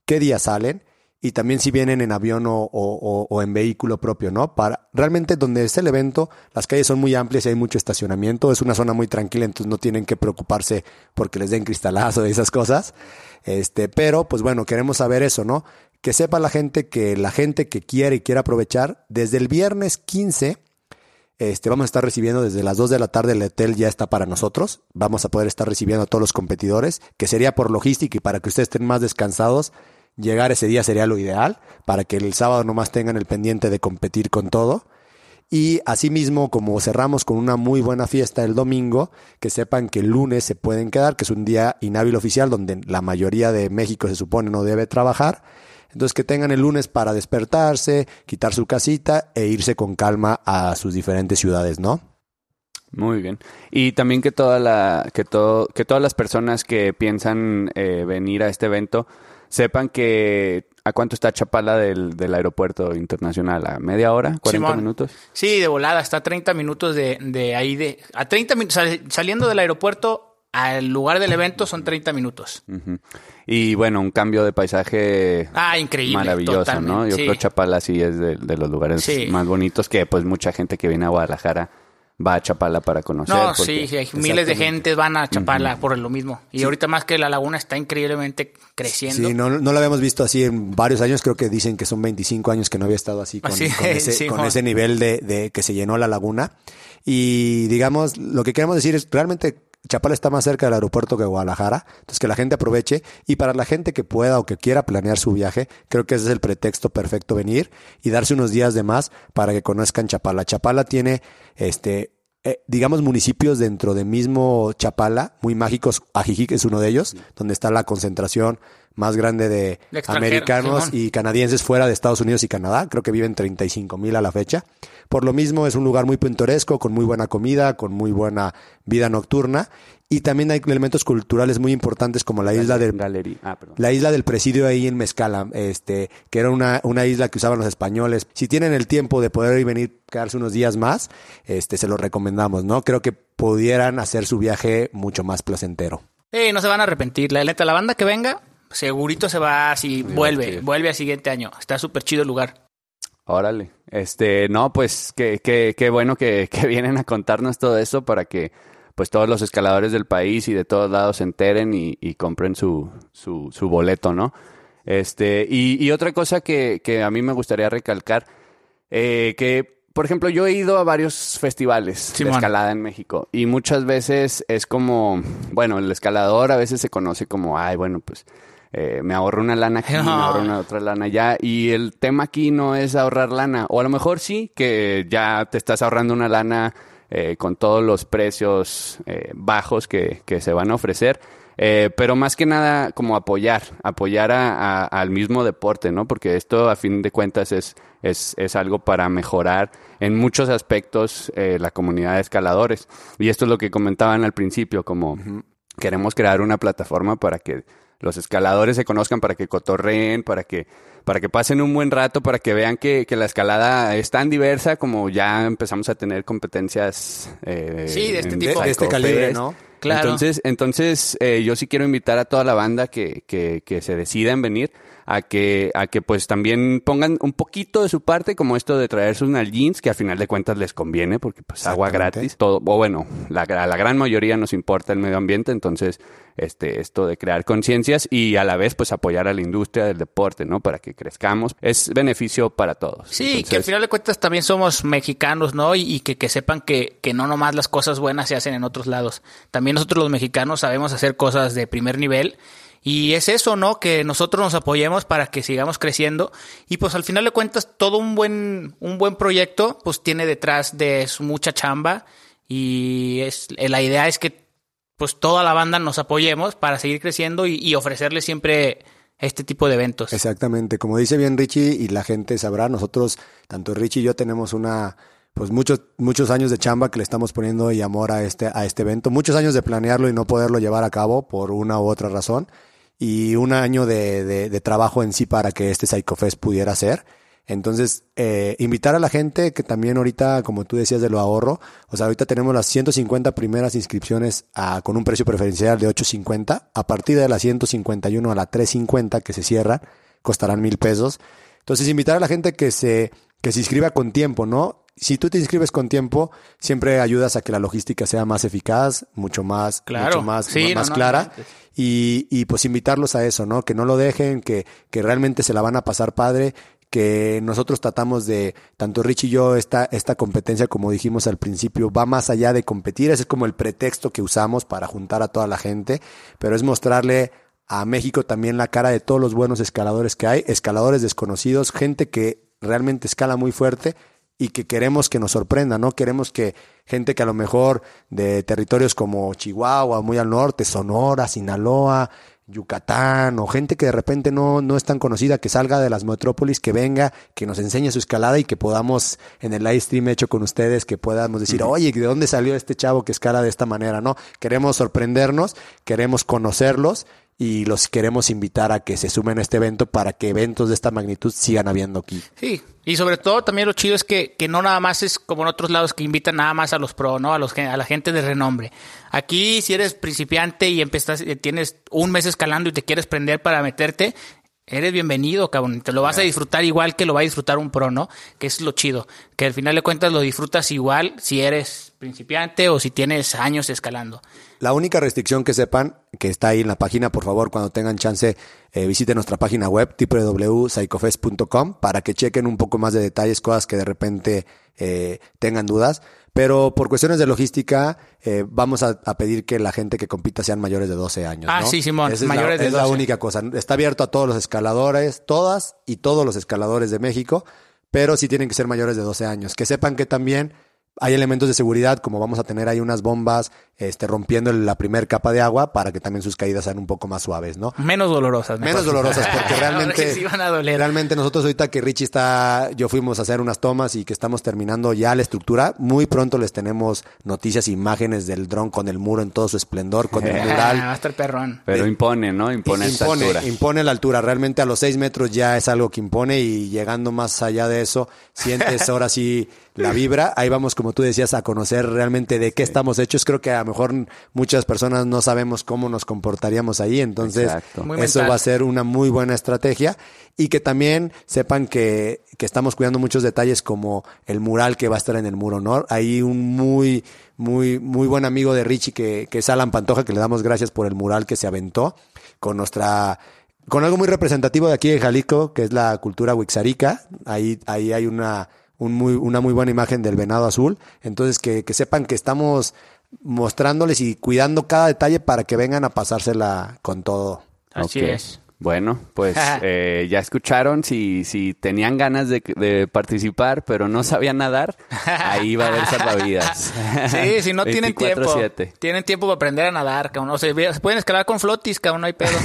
¿Qué día salen? Y también si vienen en avión o, o- en vehículo propio, ¿no? Para realmente donde es el evento, las calles son muy amplias y hay mucho estacionamiento. Es una zona muy tranquila, entonces no tienen que preocuparse porque les den cristalazo y esas cosas. Este, pero pues bueno, queremos saber eso, ¿no? Que sepa la gente que la gente que quiere y quiere aprovechar, desde el viernes 15 este, vamos a estar recibiendo desde las 2 de la tarde el hotel ya está para nosotros. Vamos a poder estar recibiendo a todos los competidores, que sería por logística y para que ustedes estén más descansados. Llegar ese día sería lo ideal, para que el sábado nomás tengan el pendiente de competir con todo. Y asimismo, como cerramos con una muy buena fiesta el domingo, que sepan que el lunes se pueden quedar, que es un día inhábil oficial donde la mayoría de México se supone no debe trabajar. Entonces que tengan el lunes para despertarse, quitar su casita e irse con calma a sus diferentes ciudades, ¿no? Muy bien. Y también que toda la, que todo, que todas las personas que piensan eh, venir a este evento sepan que a cuánto está Chapala del, del aeropuerto internacional, a media hora, 40 Simón. minutos. Sí, de volada, está a 30 minutos de, de ahí de... A 30 minutos, saliendo del aeropuerto al lugar del evento son 30 minutos. Y bueno, un cambio de paisaje Ah, increíble, maravilloso, ¿no? Yo sí. creo Chapala sí es de, de los lugares Sí. más bonitos que pues mucha gente que viene a Guadalajara va a Chapala para conocer. No, porque- sí, sí, hay miles de gente van a Chapala por lo mismo. Y ahorita más que la laguna está increíblemente creciendo. Sí, no, no lo habíamos visto así en varios años, creo que dicen que son 25 años que no había estado así con, Así con es, ese, sí, con ese nivel de, de que se llenó la laguna. Y digamos, lo que queremos decir es, realmente Chapala está más cerca del aeropuerto que Guadalajara, entonces que la gente aproveche y para la gente que pueda o que quiera planear su viaje, creo que ese es el pretexto perfecto venir y darse unos días de más para que conozcan Chapala. Chapala tiene, este, eh, digamos, municipios dentro de mismo Chapala, muy mágicos. Ajijic es uno de ellos, donde está la concentración más grande de americanos Simón. y canadienses fuera de Estados Unidos y Canadá. Creo que viven 35 mil a la fecha. Por lo mismo, es un lugar muy pintoresco, con muy buena comida, con muy buena vida nocturna. Y también hay elementos culturales muy importantes como la isla del Galería. Ah, la isla del presidio ahí en Mezcala, este, que era una, una isla que usaban los españoles. Si tienen el tiempo de poder ir y venir, quedarse unos días más, este, se lo recomendamos, ¿no? Creo que pudieran hacer su viaje mucho más placentero. Sí, no se van a arrepentir. La neta, la banda que venga, segurito se va así, vuelve, vuelve al siguiente año. Está súper chido el lugar. Órale. Este, no, pues qué, qué, qué bueno que, que vienen a contarnos todo eso para que pues todos los escaladores del país y de todos lados se enteren y, y compren su, su, su boleto, ¿no? Este, y, y otra cosa que, que a mí me gustaría recalcar, eh, que, por ejemplo, yo he ido a varios festivales de escalada en México y muchas veces es como, bueno, el escalador a veces se conoce como, ay, bueno, pues eh, me ahorro una lana aquí, me ahorro una otra lana allá. Y el tema aquí no es ahorrar lana. O a lo mejor sí, que ya te estás ahorrando una lana eh, con todos los precios eh, bajos que, que se van a ofrecer. Pero más que nada como apoyar, apoyar a- a- al mismo deporte, ¿no? Porque esto a fin de cuentas es, es, es algo para mejorar en muchos aspectos la comunidad de escaladores. Y esto es lo que comentaban al principio, como queremos crear una plataforma para que los escaladores se conozcan, para que cotorreen, para que, para que pasen un buen rato, para que vean que, que la escalada es tan diversa como ya empezamos a tener competencias eh, Sí, de este tipo. De este calibre. ¿no? Claro. Entonces, entonces eh, yo sí quiero invitar a toda la banda que, que, que se decida en venir a que, a que pues también pongan un poquito de su parte, como esto de traer sus jeans, que al final de cuentas les conviene, porque pues agua gratis, todo, o bueno, la, a la gran mayoría nos importa el medio ambiente, entonces, este, esto de crear conciencias y a la vez pues apoyar a la industria del deporte, ¿no? Para que crezcamos, es beneficio para todos. Sí, que al final de cuentas también somos mexicanos, ¿no? Y, y que, que sepan que, que no nomás las cosas buenas se hacen en otros lados. También nosotros los mexicanos sabemos hacer cosas de primer nivel. Y es eso, ¿no? Que nosotros nos apoyemos para que sigamos creciendo. Y pues al final de cuentas, todo un buen, un buen proyecto, pues tiene detrás de mucha chamba. Y es, la idea es que pues toda la banda nos apoyemos para seguir creciendo y, y ofrecerle siempre este tipo de eventos. Exactamente, como dice bien Richie y la gente sabrá, nosotros, tanto Richie y yo tenemos una, pues muchos, muchos años de chamba que le estamos poniendo y amor a este, a este evento, muchos años de planearlo y no poderlo llevar a cabo por una u otra razón, y un año de, de, de trabajo en sí para que este Psycho Fest pudiera ser. Entonces, eh, invitar a la gente que también ahorita, como tú decías de lo ahorro, o sea, ahorita tenemos las 150 primeras inscripciones a- con un precio preferencial de 8.50. A partir de las 151 a la 3.50 que se cierran, costarán mil pesos. Entonces, invitar a la gente que se, que se inscriba con tiempo, ¿no? Si tú te inscribes con tiempo, siempre ayudas a que la logística sea más eficaz, mucho más, Claro. mucho más, Sí, más no, no, clara. Y, y pues invitarlos a eso, ¿no? Que no lo dejen, que, que realmente se la van a pasar padre, que nosotros tratamos de, tanto Rich y yo, esta, esta competencia, como dijimos al principio, va más allá de competir, ese es como el pretexto que usamos para juntar a toda la gente, pero es mostrarle a México también la cara de todos los buenos escaladores que hay, escaladores desconocidos, gente que realmente escala muy fuerte y que queremos que nos sorprenda, ¿no? Queremos que gente que a lo mejor de territorios como Chihuahua, muy al norte, Sonora, Sinaloa, Yucatán, o gente que de repente no, no es tan conocida, que salga de las metrópolis, que venga, que nos enseñe su escalada y que podamos, en el live stream hecho con ustedes, que podamos decir, oye, ¿de dónde salió este chavo que escala de esta manera? ¿No? Queremos sorprendernos, queremos conocerlos y los queremos invitar a que se sumen a este evento para que eventos de esta magnitud sigan habiendo aquí. Sí, y sobre todo también lo chido es que, que no nada más es como en otros lados que invitan nada más a los pro, ¿no? A los a la gente de renombre. Aquí si eres principiante y empezas, eh, tienes un mes escalando y te quieres prender para meterte, eres bienvenido, cabrón. Te lo vas a disfrutar igual que lo va a disfrutar un pro, ¿no? Que es lo chido. Que al final de cuentas lo disfrutas igual si eres principiante o si tienes años escalando. La única restricción que sepan, que está ahí en la página, por favor, cuando tengan chance, eh, visiten nuestra página web, www.psychofest.com, para que chequen un poco más de detalles, cosas que de repente eh, tengan dudas. Pero por cuestiones de logística, eh, vamos a, a pedir que la gente que compita sean mayores de 12 años. Ah, ¿no? sí, Simón, Esa es la- mayores de es la 12. única cosa. Está abierto a todos los escaladores, todas y todos los escaladores de México, pero sí tienen que ser mayores de 12 años. Que sepan que también hay elementos de seguridad, como vamos a tener ahí unas bombas este, rompiendo la primer capa de agua para que también sus caídas sean un poco más suaves, ¿no? Menos dolorosas. mejor. Menos dolorosas, porque realmente, sí van a doler. realmente nosotros ahorita que Richie está, yo fuimos a hacer unas tomas y que estamos terminando ya la estructura, muy pronto les tenemos noticias, imágenes del dron con el muro en todo su esplendor, con el Ah, mural. va a estar perrón. Pero impone, ¿no? Impone, esta impone, altura. impone la altura. Realmente a los seis metros ya es algo que impone y llegando más allá de eso, sientes ahora sí la vibra. Ahí vamos, como tú decías, a conocer realmente de qué estamos hechos. Creo que a lo mejor muchas personas no sabemos cómo nos comportaríamos ahí. Entonces, eso va a ser una muy buena estrategia. Y que también sepan que, que estamos cuidando muchos detalles como el mural que va a estar en el muro, ¿no? Hay un muy, muy, muy buen amigo de Richie que, que es Alan Pantoja, que le damos gracias por el mural que se aventó con nuestra con algo muy representativo de aquí de Jalisco, que es la cultura wixarica. Ahí, ahí hay una, un muy, una muy buena imagen del venado azul. Entonces, que, que sepan que estamos mostrándoles y cuidando cada detalle para que vengan a pasársela con todo. Así es. Bueno, pues eh, ya escucharon, si, si tenían ganas de, de participar, pero no sabían nadar, ahí va a haber salvavidas. Sí, si no tienen tiempo. 24/7. Tienen tiempo para aprender a nadar, cabrón. O sea, se pueden escalar con flotis, cabrón, no hay pedo.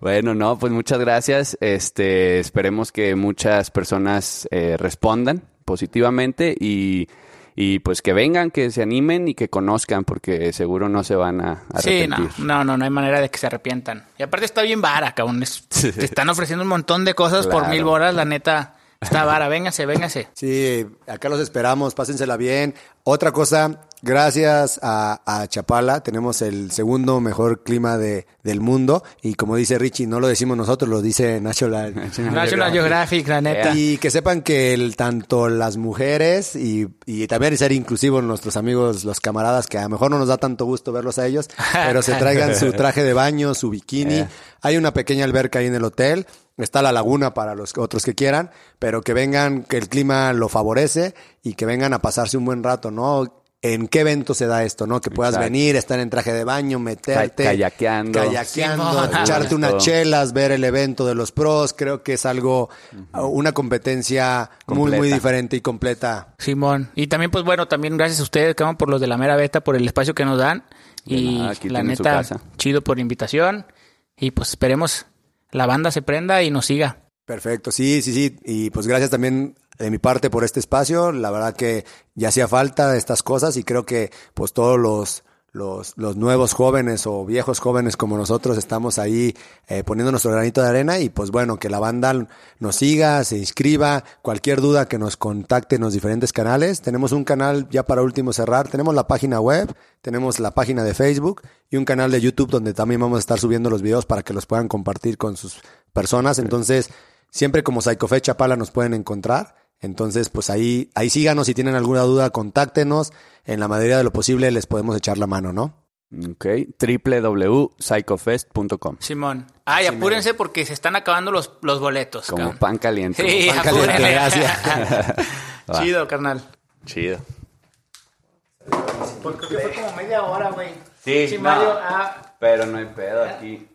Bueno, no, pues muchas gracias. Este, esperemos que muchas personas eh, respondan positivamente y, y pues que vengan, que se animen y que conozcan, porque seguro no se van a Sí, arrepentir. no, no, no, no hay manera de que se arrepientan. Y aparte está bien vara, cabrón. Es- te están ofreciendo un montón de cosas por mil bolas, la neta. Está vara, véngase, véngase. Sí, acá los esperamos, pásensela bien. Otra cosa, gracias a, a Chapala, tenemos el segundo mejor clima de, del mundo. Y como dice Richie, no lo decimos nosotros, lo dice National, National Geographic, la neta. Y que sepan que el, tanto las mujeres y, y también ser inclusivos nuestros amigos, los camaradas, que a lo mejor no nos da tanto gusto verlos a ellos, pero se traigan su traje de baño, su bikini. Eh. Hay una pequeña alberca ahí en el hotel. Está la laguna para los otros que quieran, pero que vengan, que el clima lo favorece y que vengan a pasarse un buen rato, ¿no? ¿En qué evento se da esto, no? Que puedas Exacto. venir, estar en traje de baño, meterte. Kayakeando. Kayakeando, Simón. echarte unas chelas, ver el evento de los pros. Creo que es algo, una competencia muy, muy diferente y completa. Simón. Y también, pues bueno, también gracias a ustedes, cabrón, por los de la mera beta, por el espacio que nos dan. Y nada, aquí la neta, casa. chido por la invitación. Y pues esperemos la banda se prenda y nos siga. Perfecto, sí, sí, sí. Y pues gracias también de mi parte por este espacio. La verdad que ya hacía falta estas cosas y creo que pues todos los, los, los nuevos jóvenes o viejos jóvenes como nosotros estamos ahí eh, poniendo nuestro granito de arena y pues bueno, que la banda nos siga, se inscriba, cualquier duda que nos contacte en los diferentes canales. Tenemos un canal ya para último cerrar, tenemos la página web, tenemos la página de Facebook y un canal de YouTube donde también vamos a estar subiendo los videos para que los puedan compartir con sus personas. Entonces, siempre como Psychofe Chapala nos pueden encontrar. Entonces, pues ahí, ahí síganos. Si tienen alguna duda, contáctenos. En la medida de lo posible les podemos echar la mano, ¿no? Ok, www.psychofest.com. Simón. Ay, apúrense porque se están acabando los, los boletos. Como cabrón. pan caliente. Sí, pan caliente, gracias. Chido, carnal. Chido. Pues creo que fue como media hora, güey. Sí, Sí, no. Mario. Ah, Pero no hay pedo aquí.